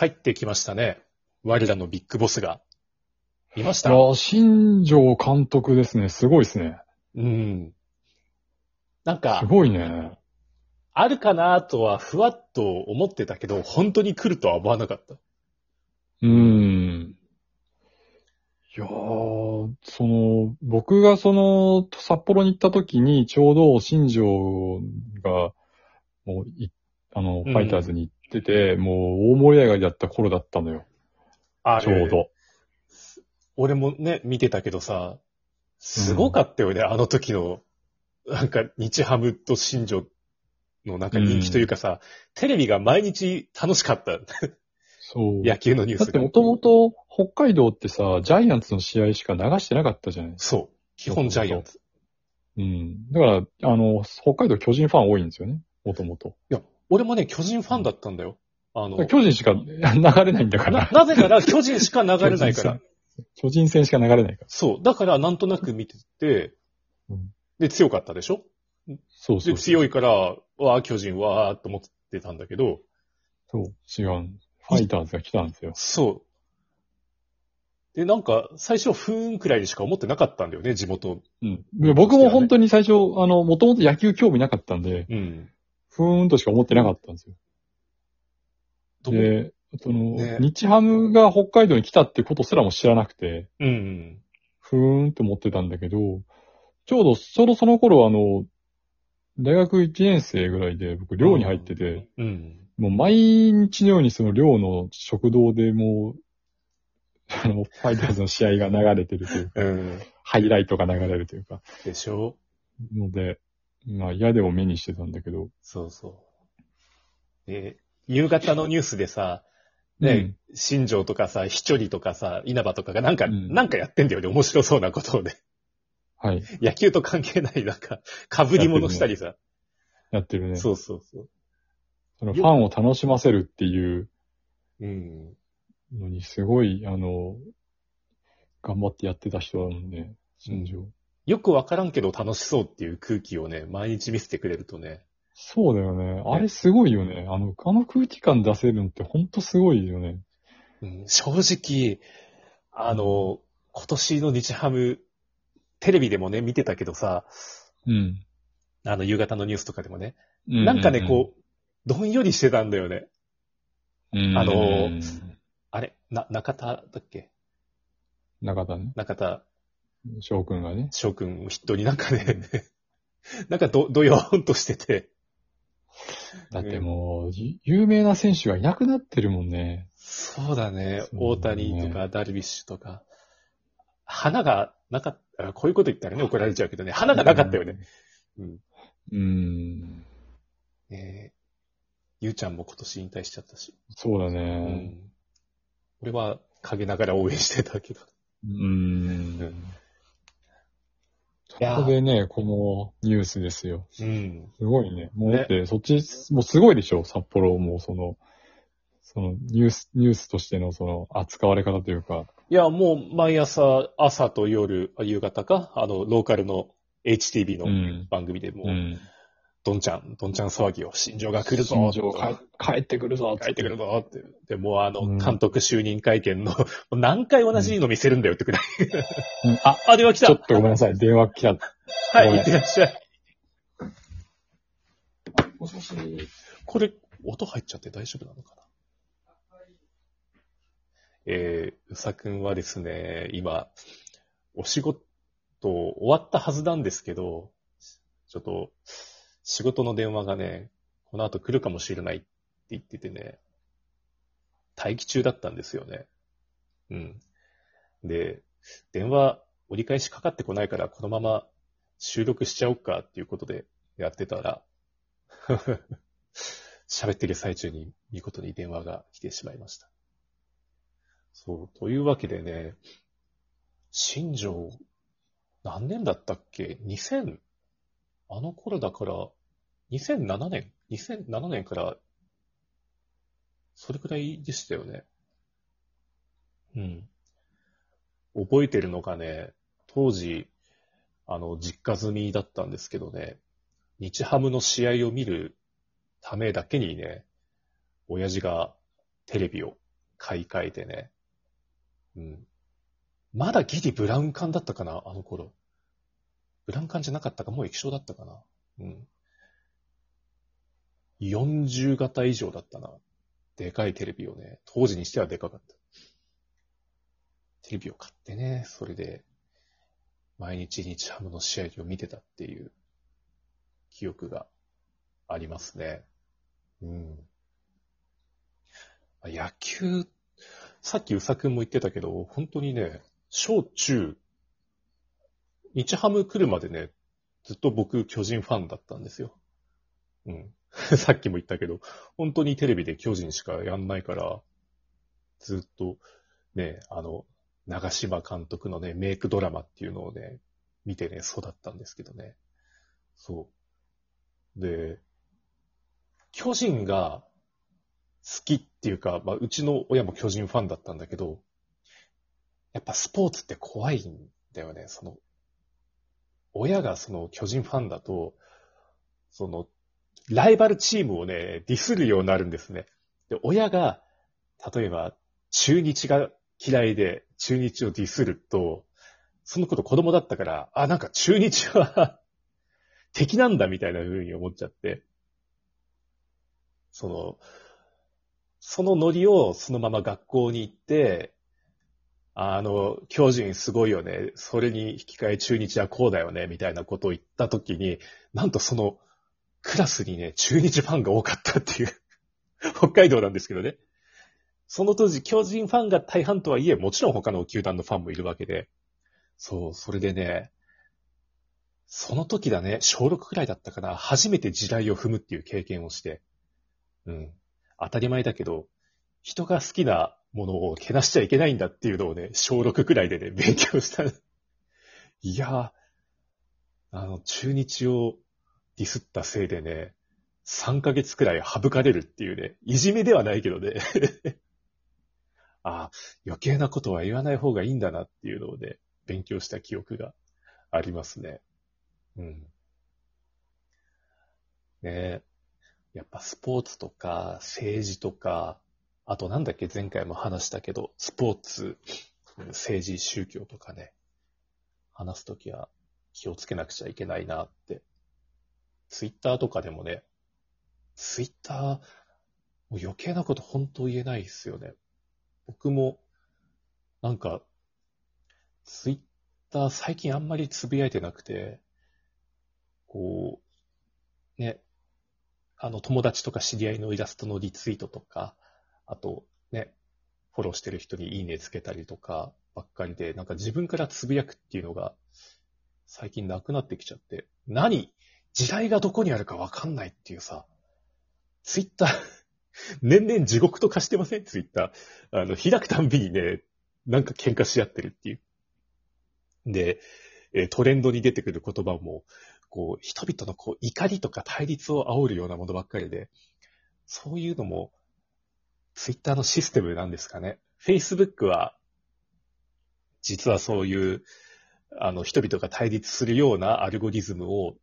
帰ってきましたね。我らのビッグボスが。見ました？いや、新庄監督ですね。すごいですね。うん。なんすか、ごいね。あるかなとはふわっと思ってたけど、本当に来るとは思わなかった。うーん。いやー、その、僕がその、札幌に行った時に、ちょうど新庄が、もうい、あの、うんファイターズに行ってて、もう大盛り上がりだった頃だったのよ。あちょう。ど。俺もね、見てたけどさ、すごかったよね、あの時の、なんか、日ハムと新庄のなんか人気というかさ、テレビが毎日楽しかった。そう。野球のニュースが。だってもともと北海道ってさ、ジャイアンツの試合しか流してなかったじゃないそう。基本ジャイアンツ。うん。だから、あの、北海道巨人ファン多いんですよね。もともと。いや、俺もね、巨人ファンだったんだよ。あの、巨人しか流れないんだかなら。なぜなら巨人しか流れないから。巨人戦しか流れないから。そう。だからなんとなく見ててうん、で、強かったでしょ？で、そうそうそう。強いから、わあ、巨人わーっと思ってたんだけど、そう、違う。ファイターズが来たんですよ。そう。で、なんか、最初、ふーんくらいにしか思ってなかったんだよね、地元。うん。で僕も本当に最初、あの、もともと野球興味なかったんで、うん。ふーんとしか思ってなかったんですよ。どで、その、ね日ハムが北海道に来たってことすらも知らなくて、うんうん。ふーんって思ってたんだけど、ちょうど、ちょうどその頃あの、大学1年生ぐらいで僕寮に入ってて、うん。もう毎日のようにその寮の食堂でもう、あの、ファイターズの試合が流れてるというか、うん。ハイライトが流れるというか、でしょ？ので、まあ嫌でも目にしてたんだけど、そうそう。で、夕方のニュースでさ、ね、新庄とかさ、飛距離とかさ、稲葉とかがなんか、うんなんかやってんだよね、面白そうなことをね。はい、野球と関係ない、なんか、被り物したりさ。やってるね。そうそうそう。そのファンを楽しませるっていううん。のにすごい、あの、頑張ってやってた人だもんね、新庄。よくわからんけど楽しそうっていう空気をね、毎日見せてくれるとね。そうだよね。あれすごいよね。あの、あの空気感出せるのってほんとすごいよね。うん、正直、あの、今年の日ハム、テレビでもね、見てたけどさ、うん。あの、夕方のニュースとかでもね、ななんかね、こう、どんよりしてたんだよね。うん、あのうんあれ、な、中田だっけ？中田ね、中田翔くんがね。翔くんを筆頭になんかね、なんかど、どよーんとしてて、だってもう、ゆ有名な選手がいなくなってるもんね。そうだね。そう大谷とかダルビッシュとか。花がなかった、こういうこと言ったらね、怒られちゃうけどね、花がなかったよね。うん。うん。えー、ゆうちゃんも今年引退しちゃったし。そうだうね。ん。俺は陰ながら応援してたけど。うん。そいやーこでね、このニュースですよ。うん。すごいね。もうねだって、そっち、もうすごいでしょ、札幌も、その、その、ニュース、ニュースとしてのその、扱われ方というか、いや、もう毎朝、朝と夜、あ夕方か、あの、ローカルの HTV のうん番組でもう、うん。どんちゃん、どんちゃん騒ぎを、新庄が来るぞ新庄帰帰ってくるぞ帰ってくるぞって。で、もうあの、うん監督就任会見の、もう何回同じの見せるんだよってくらい。うんあ、あ、電話来たちょっとごめんなさい。電話来た。はい、ごめんいってらっしゃい。もしもし。これ、音入っちゃって大丈夫なのかな？えー、うさくんはですね、今、お仕事終わったはずなんですけど、ちょっと、仕事の電話がね、この後来るかもしれないって言っててね、待機中だったんですよね。うん。で、電話折り返しかかってこないから、このまま収録しちゃおうかっていうことでやってたら、喋ってる最中に見事に電話が来てしまいました。そう、というわけでね、新庄、何年だったっけ ?2000、あの頃だから、2007年 ?2007 年から、それくらいでしたよね。うん。覚えてるのがね、当時、あの、実家済みだったんですけどね、日ハムの試合を見るためだけにね、親父がテレビを買い替えてね。うん。まだギリブラウン管だったかな、あの頃。ブラウン管じゃなかったか、もう液晶だったかな。うん。40型以上だったな。でかいテレビをね、当時にしてはでかかった。テレビを買ってね、それで、毎日日ハムの試合を見てたっていう記憶がありますね。うん。野球、さっきうさくんも言ってたけど、本当にね、小中、日ハム来るまでね、ずっと僕巨人ファンだったんですよ。うん。さっきも言ったけど、本当にテレビで巨人しかやんないから、ずっとね、あの、長島監督のね、メイクドラマっていうのをね、見てね、育ったんですけどね。そう。で、巨人が好きっていうか、まあ、うちの親も巨人ファンだったんだけど、やっぱスポーツって怖いんだよね。その、親がその巨人ファンだと、その、ライバルチームをね、ディスるようになるんですね。で、親が、例えば、中日が嫌いで、中日をディスると、そのこと子供だったから、あ、なんか中日は 敵なんだみたいな風に思っちゃって、その、そのノリをそのまま学校に行って、あの、巨人すごいよね。それに引き換え中日はこうだよね。みたいなことを言ったときに、なんとそのクラスにね、中日ファンが多かったっていう。北海道なんですけどね。その当時、巨人ファンが大半とはいえ、もちろん他の球団のファンもいるわけで。そう、それでね、その時だね、小6くらいだったかな、初めて地雷を踏むっていう経験をして。うん。当たり前だけど、人が好きなものをけなしちゃいけないんだっていうのをね、小6くらいでね、勉強した。いやー、あの、中日をディスったせいでね、3ヶ月くらい省かれるっていうね、いじめではないけどね。あ あ、余計なことは言わない方がいいんだなっていうのをね、勉強した記憶がありますね。うん。ねえ。やっぱスポーツとか政治とか、あとなんだっけ前回も話したけど、スポーツ、政治、宗教とかね、話すときは気をつけなくちゃいけないなって。ツイッターとかでもね、ツイッター、もう余計なこと本当言えないですよね。僕も、なんか、ツイッター最近あんまりつぶやいてなくて、こう、ね、あの、友達とか知り合いのイラストのリツイートとか、あと、ね、フォローしてる人にいいねつけたりとかばっかりで、なんか自分からつぶやくっていうのが最近なくなってきちゃって、何時代がどこにあるかわかんないっていうさ、ツイッター、年々地獄と化してません？ツイッター。あの、開くたんびにね、なんか喧嘩し合ってるっていう。で、えトレンドに出てくる言葉も、こう、人々のこう、怒りとか対立を煽るようなものばっかりで、そういうのも、ツイッターのシステムなんですかね。Facebook は、実はそういう、あの、人々が対立するようなアルゴリズムを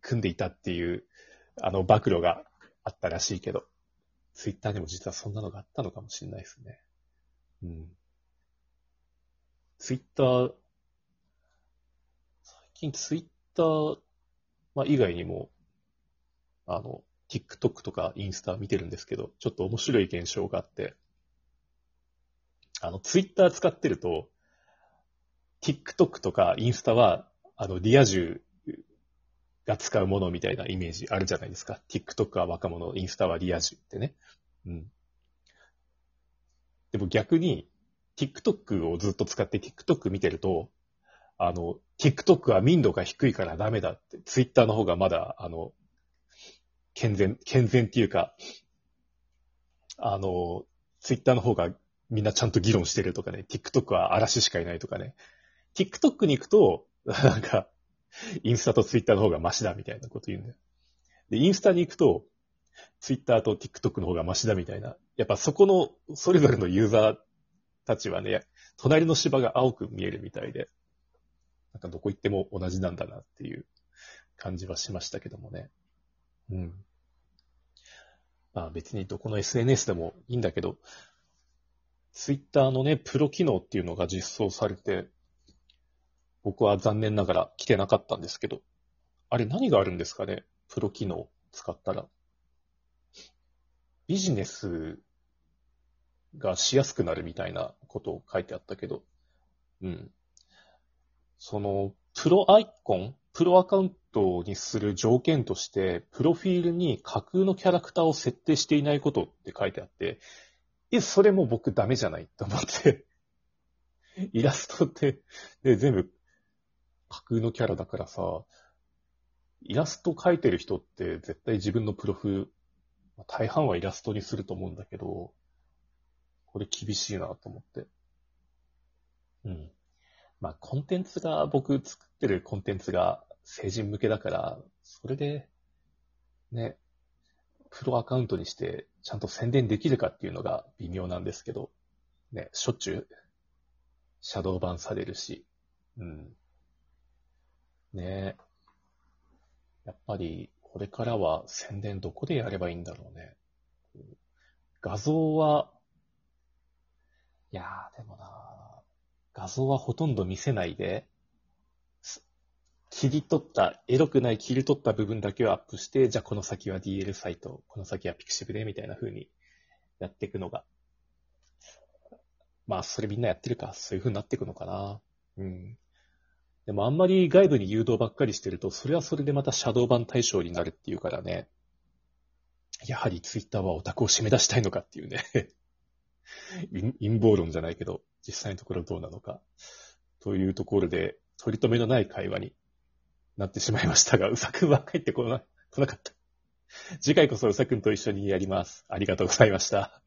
組んでいたっていう、あの、暴露があったらしいけど、ツイッターにも実はそんなのがあったのかもしれないですね。うん。ツイッター、最近ツイッター、まあ、以外にも、あの、TikTok とかインスタ見てるんですけど、ちょっと面白い現象があって、あの、ツイッター使ってると、TikTok とかインスタは、あの、リア充が使うものみたいなイメージあるじゃないですか。TikTok は若者、インスタはリア充ってね。うん。でも逆に、TikTok をずっと使って TikTok 見てると、あの、TikTok は民度が低いからダメだって、Twitter の方がまだ、あの、健全、健全っていうか、あの、Twitter の方がみんなちゃんと議論してるとかね、TikTok は嵐しかいないとかね。TikTok に行くと、なんか、インスタと Twitter の方がマシだみたいなこと言うんだよ。で、インスタに行くと、Twitter と TikTok の方がマシだみたいな。やっぱそこの、それぞれのユーザーたちはね、隣の芝が青く見えるみたいで、なんかどこ行っても同じなんだなっていう感じはしましたけどもね。うん。まあ別にどこの SNS でもいいんだけど、ツイッターのね、プロ機能っていうのが実装されて、僕は残念ながら来てなかったんですけど、あれ何があるんですかね？プロ機能使ったら。ビジネスがしやすくなるみたいなことを書いてあったけど、うん。その、プロアイコン、プロアカウントにする条件として、プロフィールに架空のキャラクターを設定していないことって書いてあって、え、それも僕ダメじゃないと思って。イラストって、ね、全部架空のキャラだからさ、イラスト描いてる人って絶対自分のプロフ、大半はイラストにすると思うんだけど、これ厳しいなと思って。うん。まあ、コンテンツが、僕作ってるコンテンツが成人向けだから、それで、ね、プロアカウントにしてちゃんと宣伝できるかっていうのが微妙なんですけど、ね、しょっちゅう、シャドーバンされるし、うん。ねやっぱり、これからは宣伝どこでやればいいんだろうね。画像は、いやー、でもな画像はほとんど見せないで、切り取った、エロくない切り取った部分だけをアップして、じゃあこの先は DL サイト、この先はピクシブで、みたいな風にやっていくのが。まあ、それみんなやってるか。そういう風になっていくのかな。うん。でもあんまり外部に誘導ばっかりしてると、それはそれでまたシャドー版対象になるっていうからね。やはりツイッターはオタクを締め出したいのかっていうね。陰謀論じゃないけど、実際のところどうなのか。というところで、取り留めのない会話になってしまいましたが、うさくんは帰ってこな、来なかった。次回こそうさくんと一緒にやります。ありがとうございました。